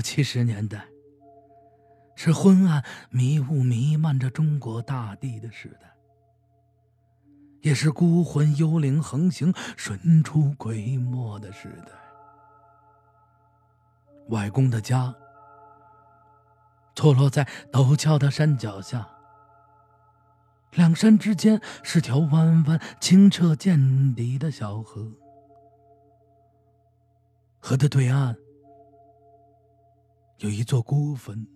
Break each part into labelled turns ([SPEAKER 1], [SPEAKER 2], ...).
[SPEAKER 1] 六七十年代，是昏暗迷雾弥漫着中国大地的时代，也是孤魂幽灵横行、神出鬼没的时代。外公的家坐落在陡峭的山脚下，两山之间是条弯弯清澈见底的小河，河的对岸。有一座孤坟，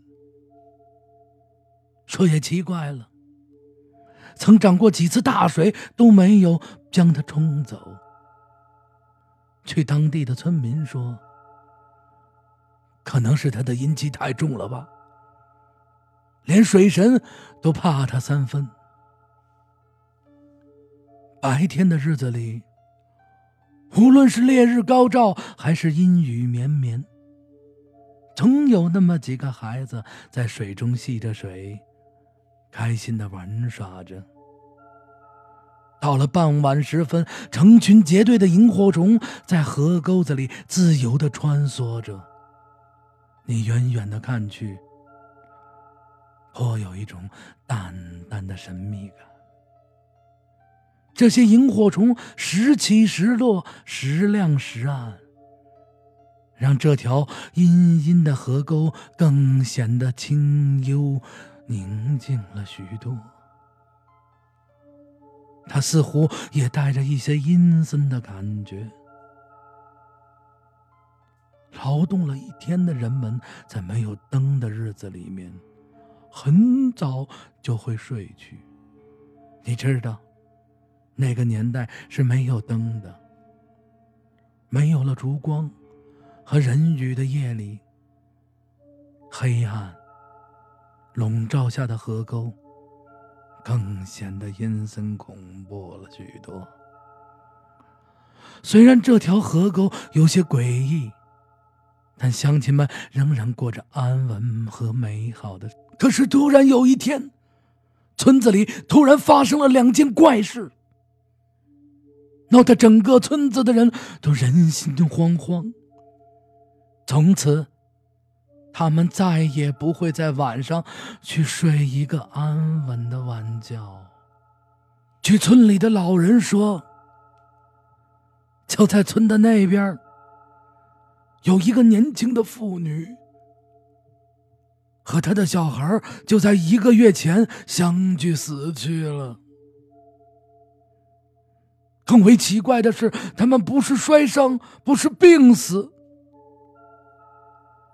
[SPEAKER 1] 说也奇怪了，曾涨过几次大水都没有将它冲走。据当地的村民说，可能是他的阴气太重了吧，连水神都怕他三分。白天的日子里，无论是烈日高照还是阴雨绵绵。总有那么几个孩子在水中戏着水，开心的玩耍着。到了傍晚时分，成群结队的萤火虫在河沟子里自由的穿梭着。你远远的看去，颇有一种淡淡的神秘感。这些萤火虫时起时落，时亮时暗。让这条阴阴的河沟更显得清幽宁静了许多。它似乎也带着一些阴森的感觉。劳动了一天的人们，在没有灯的日子里面，很早就会睡去。你知道，那个年代是没有灯的，没有了烛光。和人语的夜里，黑暗笼罩下的河沟，更显得阴森恐怖了许多。虽然这条河沟有些诡异，但乡亲们仍然过着安稳和美好的。可是突然有一天，村子里突然发生了两件怪事，闹得整个村子的人都人心惶惶。从此，他们再也不会在晚上去睡一个安稳的晚觉。据村里的老人说，就在村的那边，有一个年轻的妇女，和他的小孩就在一个月前相继死去了。更为奇怪的是，他们不是摔伤，不是病死。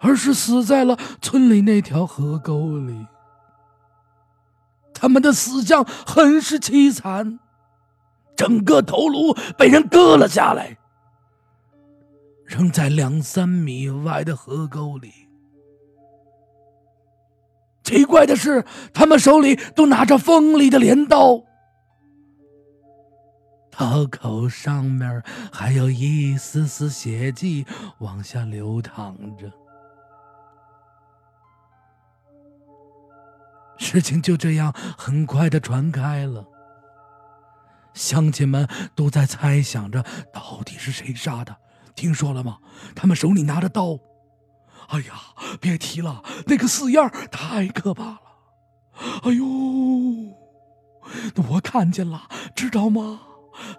[SPEAKER 1] 而是死在了村里那条河沟里。他们的死相很是凄惨，整个头颅被人割了下来，扔在两三米外的河沟里。奇怪的是，他们手里都拿着锋利的镰刀，刀口上面还有一丝丝血迹往下流淌着。事情就这样很快的传开了，乡亲们都在猜想着到底是谁杀的。听说了吗？他们手里拿着刀。哎呀，别提了，那个死样太可怕了。哎呦，我看见了，知道吗？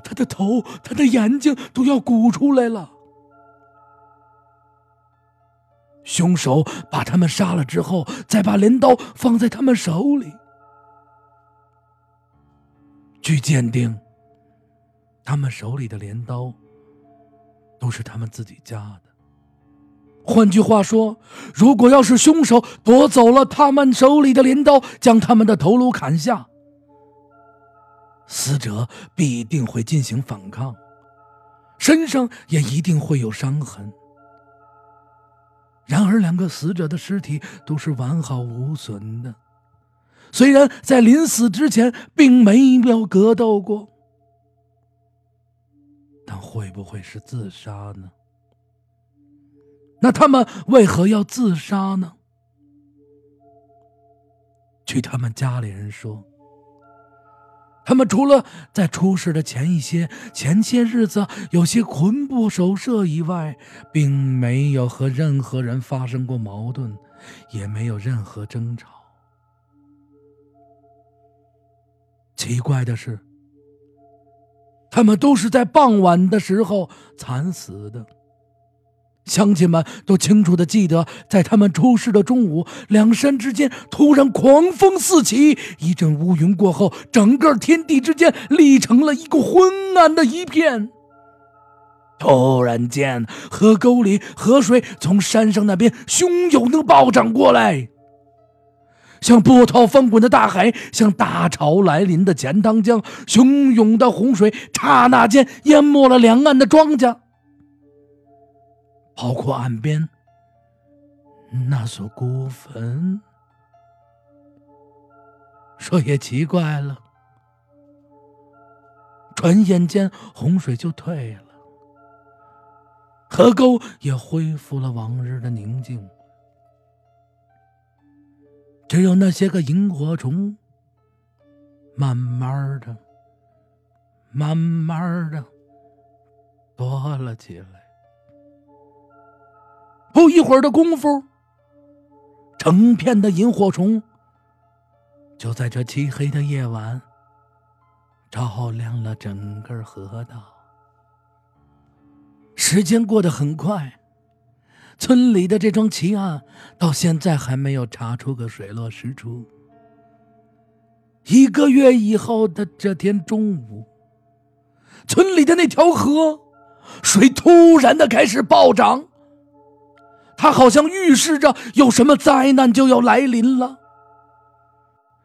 [SPEAKER 1] 他的头，他的眼睛都要鼓出来了。凶手把他们杀了之后，再把镰刀放在他们手里。据鉴定，他们手里的镰刀都是他们自己家的。换句话说，如果要是凶手夺走了他们手里的镰刀，将他们的头颅砍下，死者必定会进行反抗，身上也一定会有伤痕。然而，两个死者的尸体都是完好无损的，虽然在临死之前并没有格斗过，但会不会是自杀呢？那他们为何要自杀呢？据他们家里人说，他们除了在出事的前一些前些日子有些魂不守舍以外，并没有和任何人发生过矛盾，也没有任何争吵。奇怪的是，他们都是在傍晚的时候惨死的。乡亲们都清楚的记得，在他们出事的中午，两山之间突然狂风四起，一阵乌云过后，整个天地之间立成了一个昏暗的一片。突然间，河沟里河水从山上那边汹涌的暴涨过来，像波涛翻滚的大海，像大潮来临的钱塘江，汹涌的洪水刹那间淹没了两岸的庄稼。包括岸边。那所孤坟，说也奇怪了，转眼间洪水就退了，河沟也恢复了往日的宁静，只有那些个萤火虫，慢慢的、慢慢的多了起来。不一会儿的功夫，成片的萤火虫就在这漆黑的夜晚照亮了整个河道。时间过得很快，村里的这桩奇案到现在还没有查出个水落石出。一个月以后的这天中午，村里的那条河水突然的开始暴涨。它好像预示着有什么灾难就要来临了。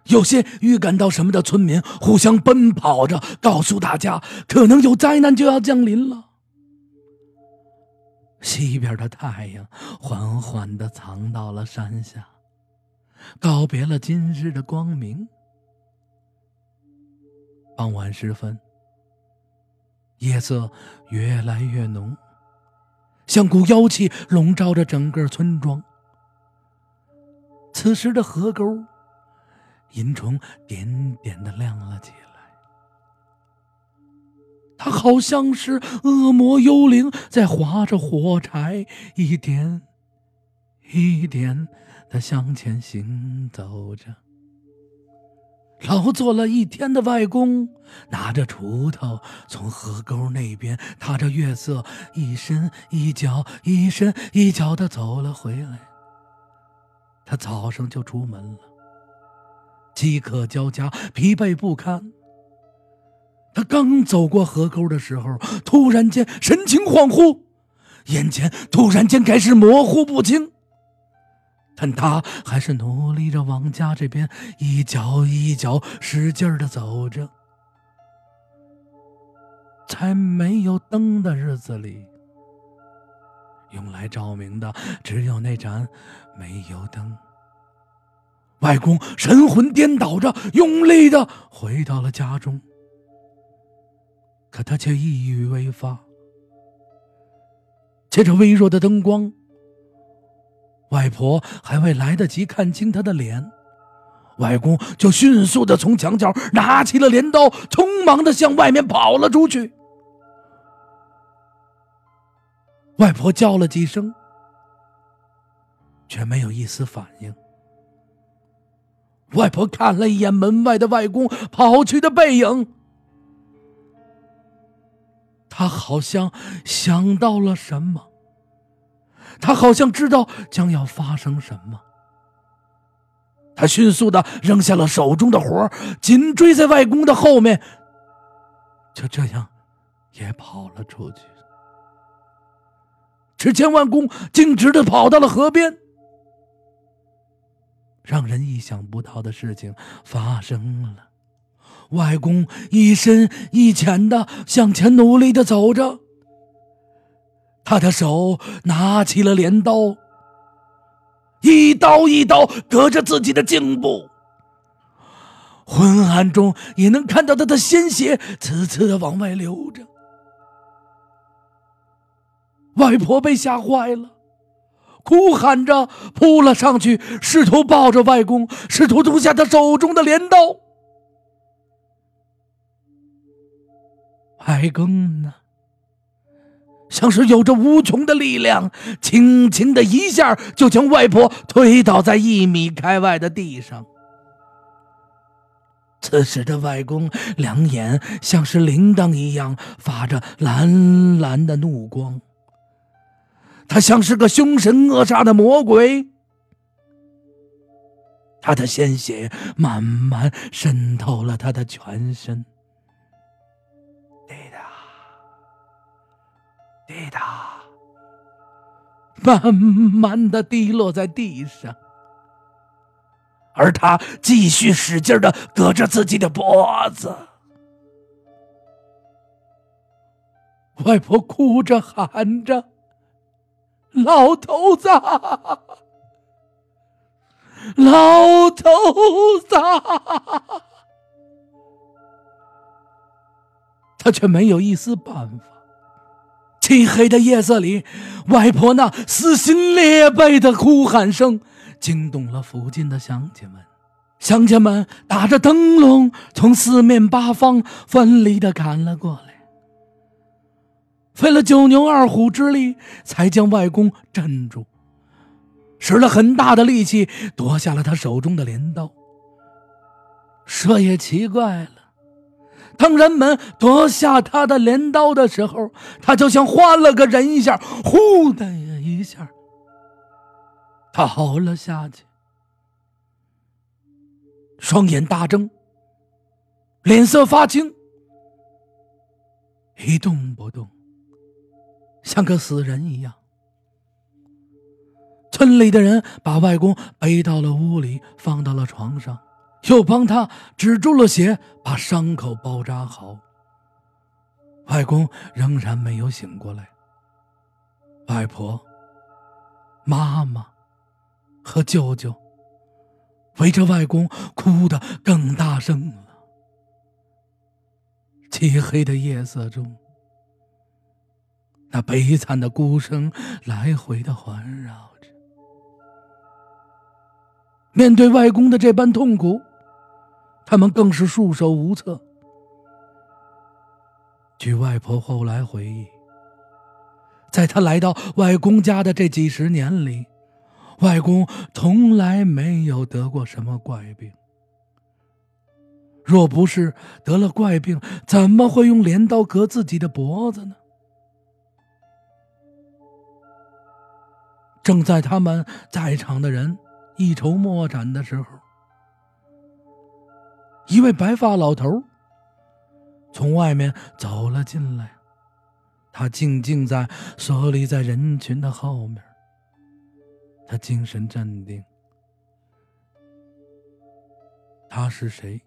[SPEAKER 1] 有些预感到什么的村民互相奔跑着，告诉大家可能有灾难就要降临了。西边的太阳缓缓的藏到了山下，告别了今日的光明。傍晚时分，夜色越来越浓。像股妖气笼罩着整个村庄。此时的河沟，银虫点点的亮了起来。它好像是恶魔幽灵在划着火柴，一点一点的向前行走着。劳作了一天的外公，拿着锄头从河沟那边踏着月色，一伸一脚，一伸一脚的走了回来。他早上就出门了，饥渴交加，疲惫不堪。他刚走过河沟的时候，突然间神情恍惚，眼前突然间开始模糊不清。但他还是努力着往家这边一脚一脚使劲的走着。在没有灯的日子里，用来照明的只有那盏煤油灯。外公神魂颠倒着，用力的回到了家中，可他却一语未发。借着微弱的灯光。外婆还未来得及看清他的脸，外公就迅速的从墙角拿起了镰刀，匆忙的向外面跑了出去。外婆叫了几声，却没有一丝反应。外婆看了一眼门外的外公跑去的背影，她好像想到了什么。他好像知道将要发生什么，他迅速的扔下了手中的活紧追在外公的后面，就这样也跑了出去。只见外公径直的跑到了河边，让人意想不到的事情发生了，外公一深一浅的向前努力的走着。他的手拿起了镰刀，一刀一刀割着自己的颈部。昏暗中也能看到他的鲜血呲呲的往外流着。外婆被吓坏了，哭喊着扑了上去，试图抱着外公，试图夺下他手中的镰刀。外公呢，像是有着无穷的力量，轻轻的一下就将外婆推倒在一米开外的地上。此时的外公两眼像是铃铛一样发着蓝蓝的怒光，他像是个凶神恶煞的魔鬼。他的鲜血慢慢渗透了他的全身，滴答，慢慢的滴落在地上。而他继续使劲的割着自己的脖子，外婆哭着喊着：“老头子，老头子！”他却没有一丝办法。漆黑的夜色里，外婆那撕心裂肺的哭喊声。惊动了附近的乡亲们，乡亲们打着灯笼，从四面八方奋力的赶了过来，费了九牛二虎之力，才将外公镇住，使了很大的力气夺下了他手中的镰刀。说也奇怪了，当人们夺下他的镰刀的时候，他就像换了个人一样，呼的一下。他倒了下去，双眼大睁，脸色发青，一动不动，像个死人一样。村里的人把外公背到了屋里，放到了床上，又帮他止住了血，把伤口包扎好。外公仍然没有醒过来，外婆、妈妈。和舅舅围着外公哭得更大声了。漆黑的夜色中，那悲惨的哭声来回的环绕。面对外公的这般痛苦，他们更是束手无策。据外婆后来回忆，在他来到外公家的这几十年里。外公从来没有得过什么怪病。若不是得了怪病，怎么会用镰刀割自己的脖子呢？正在他们在场的人一筹莫展的时候，一位白发老头从外面走了进来，他静静在缩离在人群的后面。他精神镇定。他是谁？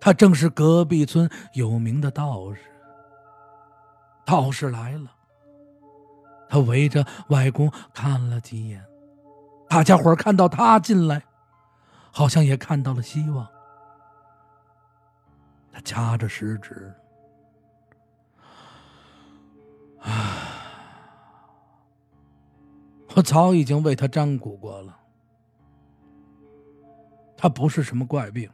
[SPEAKER 1] 他正是隔壁村有名的道士。道士来了，他围着外公看了几眼，大家伙看到他进来，好像也看到了希望。他掐着食指，啊。我早已经为他占卜过了，他不是什么怪病，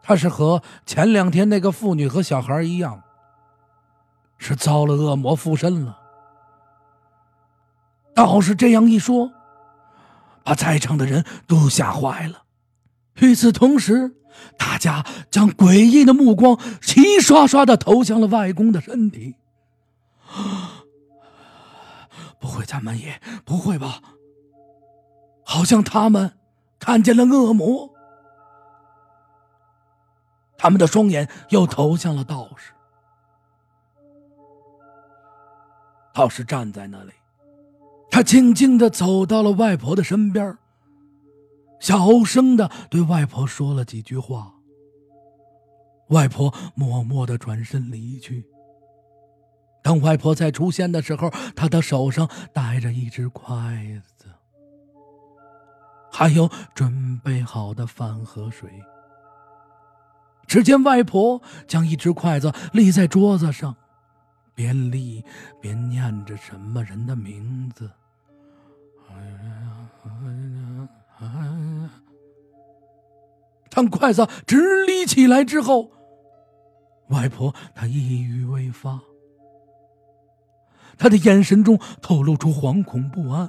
[SPEAKER 1] 他是和前两天那个妇女和小孩一样，是遭了恶魔附身了。道士这样一说，把在场的人都吓坏了。与此同时，大家将诡异的目光齐刷刷的投向了外公的身体。不会咱们也不会吧？好像他们看见了恶魔。他们的双眼又投向了道士。道士站在那里，他静静的走到了外婆的身边，小声的对外婆说了几句话。外婆默默的转身离去。当外婆再出现的时候，她的手上带着一只筷子，还有准备好的饭和水。只见外婆将一只筷子立在桌子上，边立边念着什么人的名字。当筷子直立起来之后，外婆她一语未发，她的眼神中透露出惶恐不安。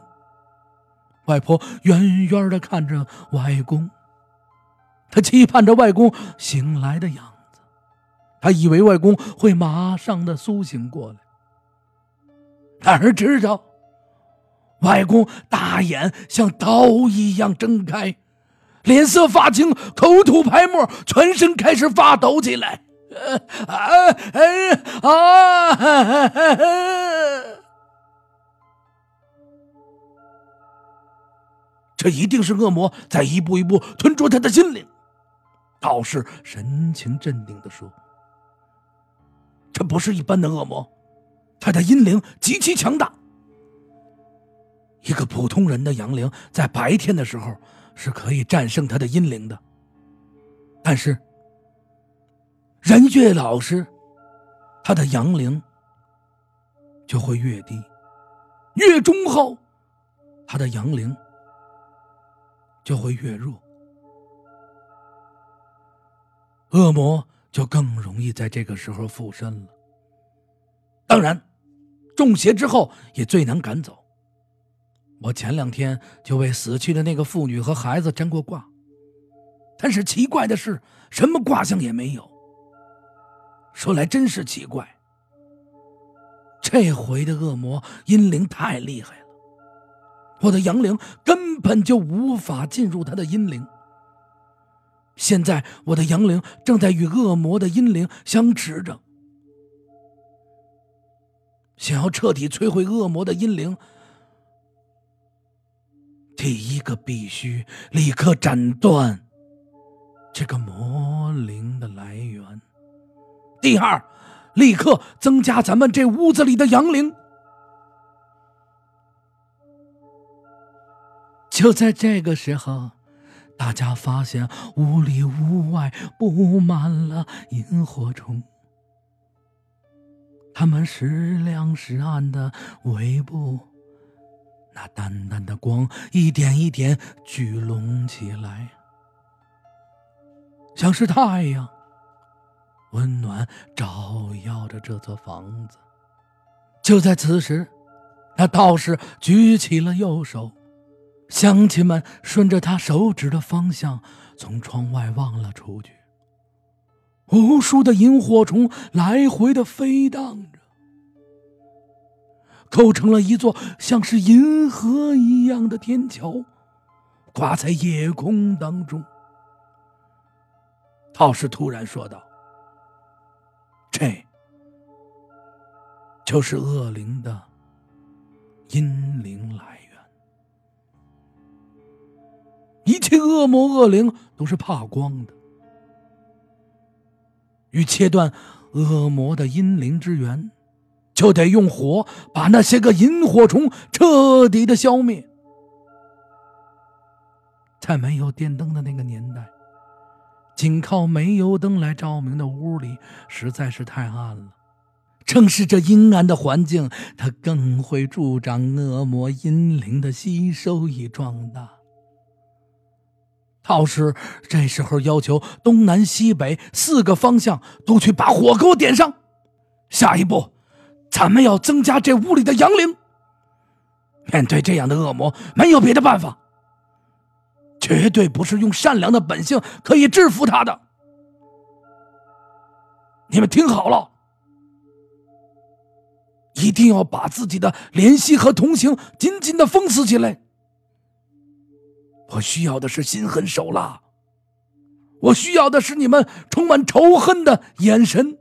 [SPEAKER 1] 外婆远远的看着外公，她期盼着外公醒来的样子，她以为外公会马上的苏醒过来。哪知道，外公大眼像刀一样睁开，脸色发青，口吐白沫，全身开始发抖起来。啊啊啊！这一定是恶魔在一步一步吞噬他的心灵。道士神情镇定的说：“这不是一般的恶魔，他的阴灵极其强大。一个普通人的阳灵在白天的时候是可以战胜他的阴灵的，但是人越老实，他的阳灵就会越低；越忠厚，他的阳灵。”就会越弱，恶魔就更容易在这个时候附身了。当然，中邪之后也最难赶走。我前两天就为死去的那个妇女和孩子占过卦，但是奇怪的是，什么卦象也没有。说来真是奇怪，这回的恶魔阴灵太厉害了。我的阳灵根本就无法进入他的阴灵。现在我的阳灵正在与恶魔的阴灵相持着。想要彻底摧毁恶魔的阴灵，第一个必须立刻斩断这个魔灵的来源；第二，立刻增加咱们这屋子里的阳灵。就在这个时候，大家发现屋里屋外布满了萤火虫，它们时亮时暗的围布，那淡淡的光一点一点聚拢起来，像是太阳，温暖照耀着这座房子。就在此时，那道士举起了右手。乡亲们顺着他手指的方向，从窗外望了出去。无数的萤火虫来回的飞荡着，构成了一座像是银河一样的天桥，挂在夜空当中。道士突然说道：“这就是恶灵的阴灵来源。”一切恶魔恶灵都是怕光的，欲切断恶魔的阴灵之源，就得用火把那些个萤火虫彻底的消灭。在没有电灯的那个年代，仅靠煤油灯来照明的屋里实在是太暗了。正是这阴暗的环境，它更会助长恶魔阴灵的吸收与壮大。道士这时候要求东南西北四个方向都去把火给我点上。下一步，咱们要增加这屋里的阳灵。面对这样的恶魔，没有别的办法，绝对不是用善良的本性可以制服他的。你们听好了，一定要把自己的怜惜和同情紧紧的封死起来。我需要的是心狠手辣，我需要的是你们充满仇恨的眼神，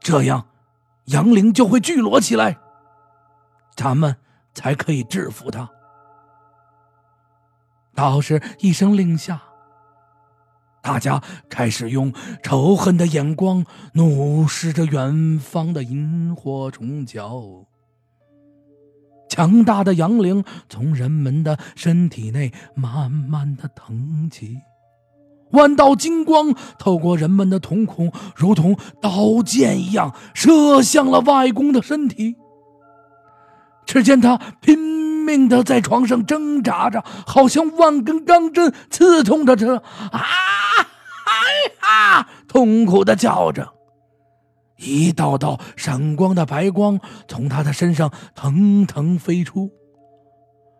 [SPEAKER 1] 这样杨凌就会聚拢起来，咱们才可以制服他。道士一声令下，大家开始用仇恨的眼光怒视着远方的萤火虫角。强大的阳灵从人们的身体内慢慢的腾起，万道金光透过人们的瞳孔，如同刀剑一样射向了外公的身体。只见他拼命的在床上挣扎着，好像万根钢针刺痛着他。啊！哎呀！痛苦的叫着。一道道闪光的白光从他的身上腾腾飞出，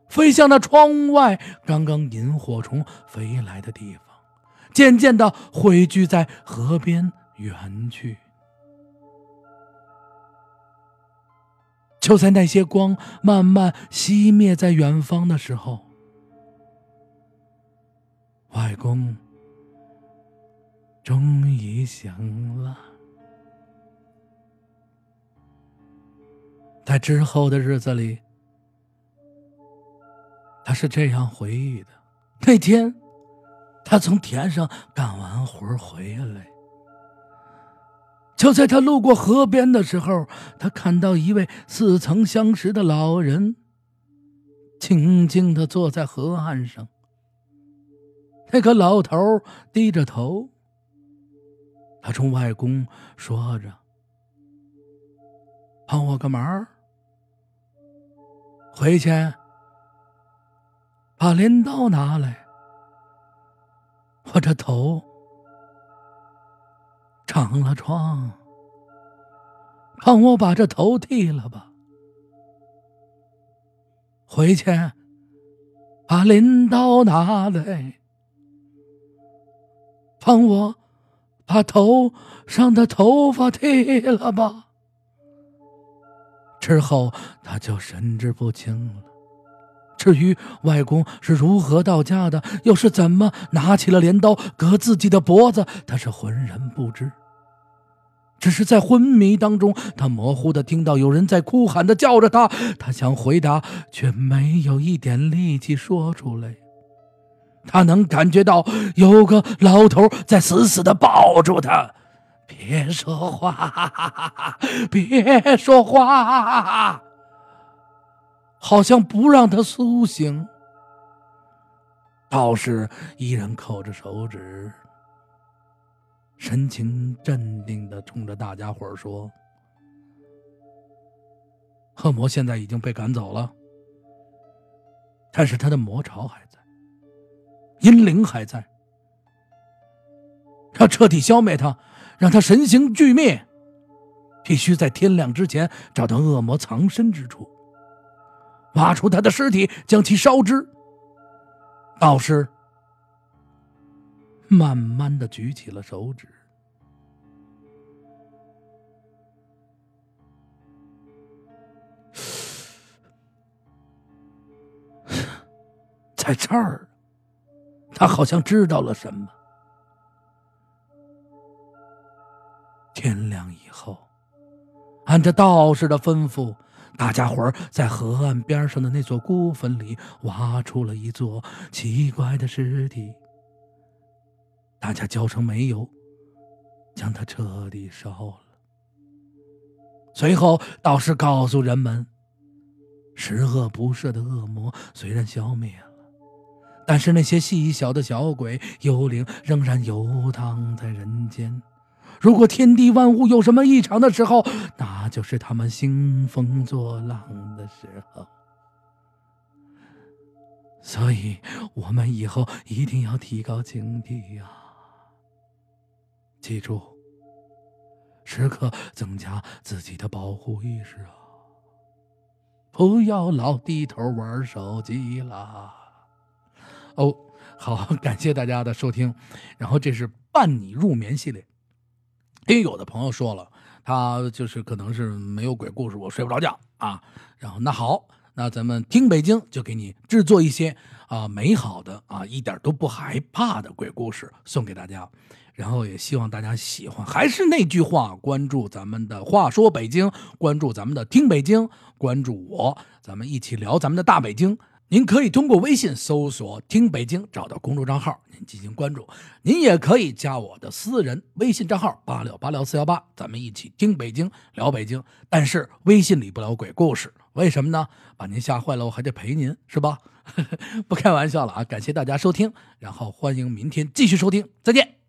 [SPEAKER 1] 飞向那窗外刚刚萤火虫飞来的地方，渐渐的汇聚在河边远去。就在那些光慢慢熄灭在远方的时候，外公终于醒了。在之后的日子里，他是这样回忆的：那天，他从田上干完活回来，就在他路过河边的时候，他看到一位似曾相识的老人，静静的坐在河岸上。那个老头低着头，他冲外公说着：“帮我个忙。”回去，把镰刀拿来。我这头长了疮，帮我把这头剃了吧。回去，把镰刀拿来，帮我把头上的头发剃了吧。之后他就神志不清了。至于外公是如何到家的，又是怎么拿起了镰刀割自己的脖子，他是浑然不知。只是在昏迷当中，他模糊的听到有人在哭喊的叫着他，他想回答，却没有一点力气说出来。他能感觉到有个老头在死死的抱住他。别说话，别说话，好像不让他苏醒。道士依然扣着手指，神情镇定的冲着大家伙说：“恶魔现在已经被赶走了，但是他的魔巢还在，阴灵还在，要彻底消灭他。”让他神形俱灭，必须在天亮之前找到恶魔藏身之处，挖出他的尸体，将其烧之。道士慢慢的举起了手指，在这儿，他好像知道了什么。天亮以后，按照道士的吩咐，大家伙儿在河岸边上的那座孤坟里挖出了一座奇怪的尸体。大家浇成煤油，将它彻底烧了。随后，道士告诉人们：十恶不赦的恶魔虽然消灭了，但是那些细小的小鬼、幽灵仍然游荡在人间。如果天地万物有什么异常的时候，那就是他们兴风作浪的时候。所以，我们以后一定要提高警惕呀！记住，时刻增加自己的保护意识啊！不要老低头玩手机啦！哦，好，感谢大家的收听。然后，这是伴你入眠系列。因为有的朋友说了，他就是可能是没有鬼故事，我睡不着觉啊。然后那好，那咱们听北京就给你制作一些啊美好的啊一点都不害怕的鬼故事送给大家。然后也希望大家喜欢。还是那句话，关注咱们的话说北京，关注咱们的听北京，关注我，咱们一起聊咱们的大北京。您可以通过微信搜索“听北京”找到公众账号，您进行关注。您也可以加我的私人微信账号八六八六四幺八，咱们一起听北京聊北京。但是微信里不聊鬼故事，为什么呢？把您吓坏了，我还得陪您，是吧？不开玩笑了啊！感谢大家收听，然后欢迎明天继续收听，再见。